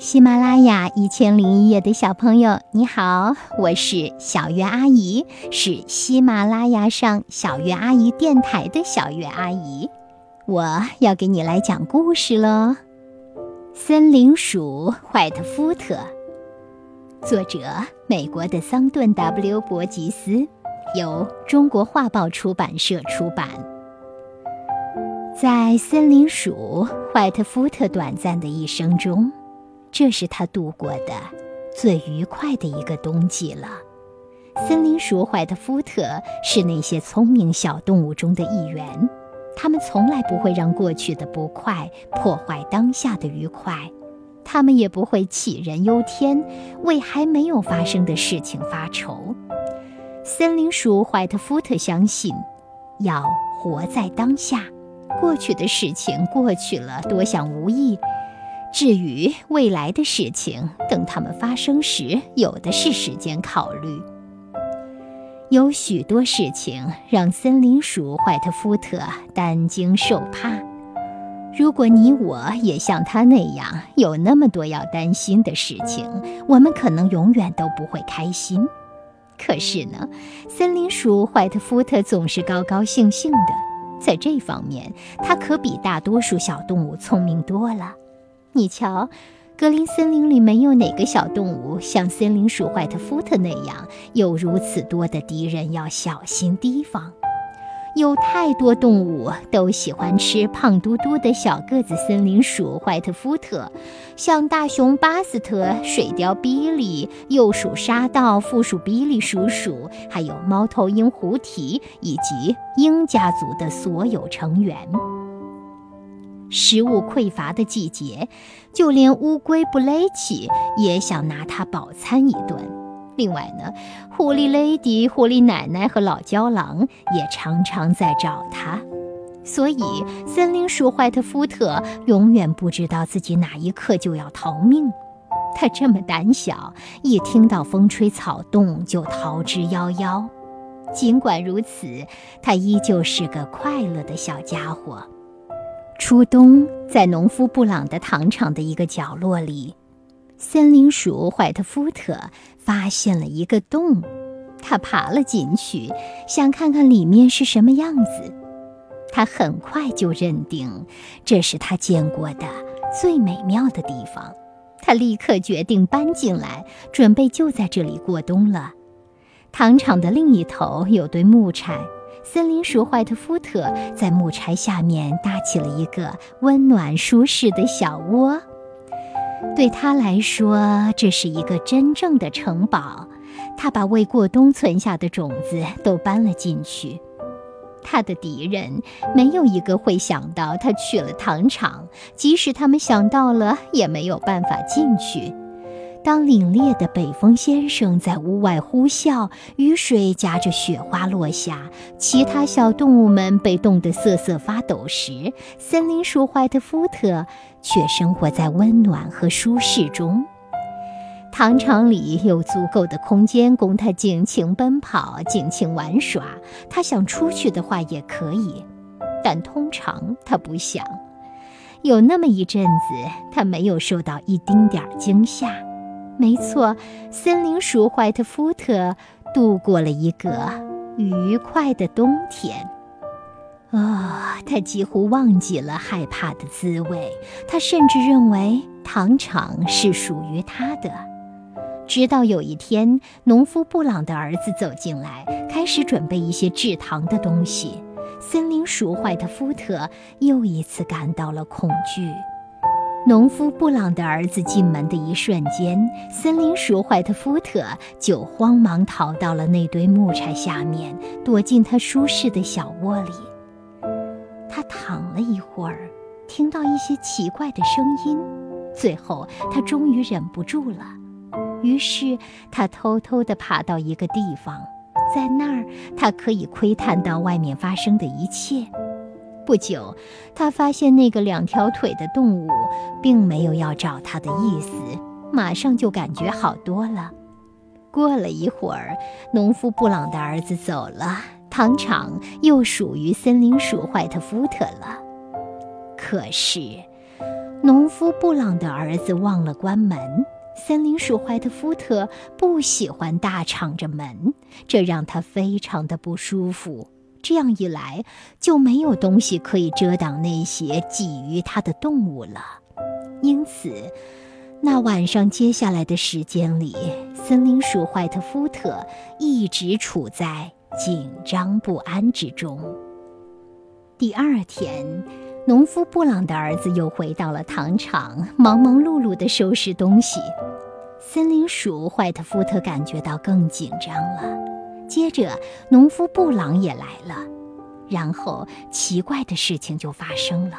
喜马拉雅一千零一夜的小朋友，你好，我是小月阿姨，是喜马拉雅上小月阿姨电台的小月阿姨。我要给你来讲故事喽，《森林鼠怀特福特》，作者美国的桑顿 ·W· 伯吉斯，由中国画报出版社出版。在森林鼠怀特福特短暂的一生中。这是他度过的最愉快的一个冬季了。森林鼠怀特福特是那些聪明小动物中的一员，它们从来不会让过去的不快破坏当下的愉快，它们也不会杞人忧天，为还没有发生的事情发愁。森林鼠怀特福特相信，要活在当下，过去的事情过去了，多想无益。至于未来的事情，等它们发生时，有的是时间考虑。有许多事情让森林鼠怀特福特担惊受怕。如果你我也像他那样有那么多要担心的事情，我们可能永远都不会开心。可是呢，森林鼠怀特福特总是高高兴兴的，在这方面，他可比大多数小动物聪明多了。你瞧，格林森林里没有哪个小动物像森林鼠怀特福特那样有如此多的敌人要小心提防。有太多动物都喜欢吃胖嘟嘟的小个子森林鼠怀特福特，像大熊巴斯特、水貂比利、幼鼠沙道、负鼠比利鼠鼠，还有猫头鹰胡提以及鹰家族的所有成员。食物匮乏的季节，就连乌龟布雷奇也想拿它饱餐一顿。另外呢，狐狸雷迪、狐狸奶奶和老郊狼也常常在找它。所以，森林鼠怀特福特永远不知道自己哪一刻就要逃命。他这么胆小，一听到风吹草动就逃之夭夭。尽管如此，他依旧是个快乐的小家伙。初冬，在农夫布朗的糖厂的一个角落里，森林鼠怀特福特发现了一个洞。他爬了进去，想看看里面是什么样子。他很快就认定这是他见过的最美妙的地方。他立刻决定搬进来，准备就在这里过冬了。糖厂的另一头有堆木柴。森林鼠怀特福特在木柴下面搭起了一个温暖舒适的小窝，对他来说，这是一个真正的城堡。他把为过冬存下的种子都搬了进去。他的敌人没有一个会想到他去了糖厂，即使他们想到了，也没有办法进去。当凛冽的北风先生在屋外呼啸，雨水夹着雪花落下，其他小动物们被冻得瑟瑟发抖时，森林鼠怀特福特却生活在温暖和舒适中。糖厂里有足够的空间供他尽情奔跑、尽情玩耍。他想出去的话也可以，但通常他不想。有那么一阵子，他没有受到一丁点儿惊吓。没错，森林鼠怀特福特度过了一个愉快的冬天。啊，他几乎忘记了害怕的滋味。他甚至认为糖厂是属于他的。直到有一天，农夫布朗的儿子走进来，开始准备一些制糖的东西。森林鼠怀特福特又一次感到了恐惧。农夫布朗的儿子进门的一瞬间，森林鼠怀特福特就慌忙逃到了那堆木柴下面，躲进他舒适的小窝里。他躺了一会儿，听到一些奇怪的声音，最后他终于忍不住了。于是他偷偷地爬到一个地方，在那儿他可以窥探到外面发生的一切。不久，他发现那个两条腿的动物并没有要找他的意思，马上就感觉好多了。过了一会儿，农夫布朗的儿子走了，糖厂又属于森林鼠怀特福特了。可是，农夫布朗的儿子忘了关门。森林鼠怀特福特不喜欢大敞着门，这让他非常的不舒服。这样一来，就没有东西可以遮挡那些觊觎他的动物了。因此，那晚上接下来的时间里，森林鼠怀特福特一直处在紧张不安之中。第二天，农夫布朗的儿子又回到了糖厂，忙忙碌碌地收拾东西。森林鼠怀特福特感觉到更紧张了。接着，农夫布朗也来了，然后奇怪的事情就发生了：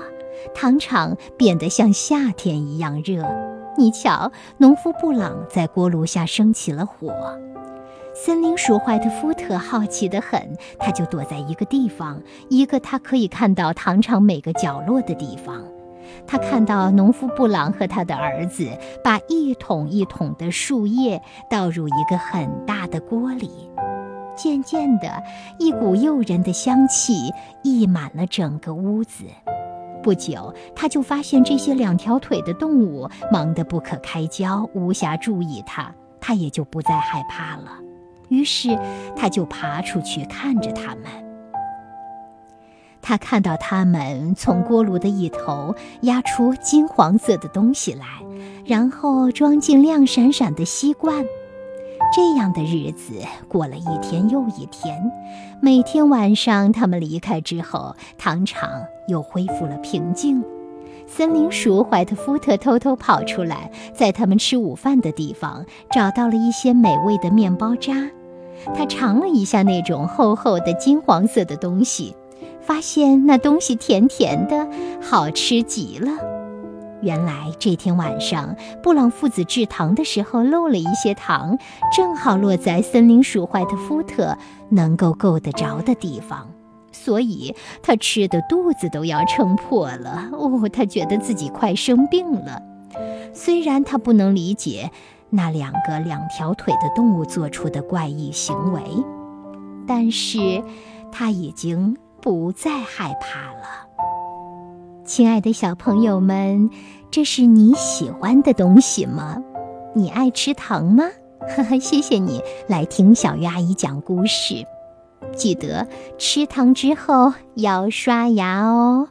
糖厂变得像夏天一样热。你瞧，农夫布朗在锅炉下生起了火。森林鼠怀特福特好奇得很，他就躲在一个地方，一个他可以看到糖厂每个角落的地方。他看到农夫布朗和他的儿子把一桶一桶的树叶倒入一个很大的锅里，渐渐的，一股诱人的香气溢满了整个屋子。不久，他就发现这些两条腿的动物忙得不可开交，无暇注意他，他也就不再害怕了。于是，他就爬出去看着他们。他看到他们从锅炉的一头压出金黄色的东西来，然后装进亮闪闪的锡罐。这样的日子过了一天又一天，每天晚上他们离开之后，糖厂又恢复了平静。森林鼠怀特福特偷偷跑出来，在他们吃午饭的地方找到了一些美味的面包渣。他尝了一下那种厚厚的金黄色的东西。发现那东西甜甜的，好吃极了。原来这天晚上，布朗父子制糖的时候漏了一些糖，正好落在森林鼠怀特福特能够够得着的地方，所以他吃的肚子都要撑破了。哦，他觉得自己快生病了。虽然他不能理解那两个两条腿的动物做出的怪异行为，但是他已经。不再害怕了，亲爱的小朋友们，这是你喜欢的东西吗？你爱吃糖吗？呵呵，谢谢你来听小鱼阿姨讲故事。记得吃糖之后要刷牙哦。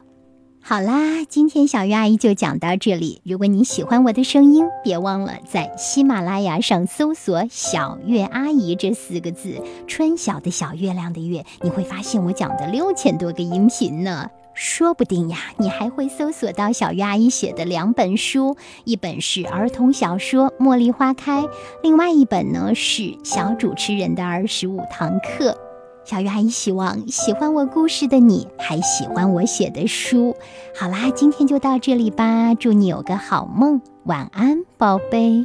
好啦，今天小鱼阿姨就讲到这里。如果你喜欢我的声音，别忘了在喜马拉雅上搜索“小月阿姨”这四个字，春晓的小月亮的月，你会发现我讲的六千多个音频呢。说不定呀，你还会搜索到小鱼阿姨写的两本书，一本是儿童小说《茉莉花开》，另外一本呢是小主持人的二十五堂课。小鱼阿姨希望喜欢我故事的你还喜欢我写的书。好啦，今天就到这里吧，祝你有个好梦，晚安，宝贝。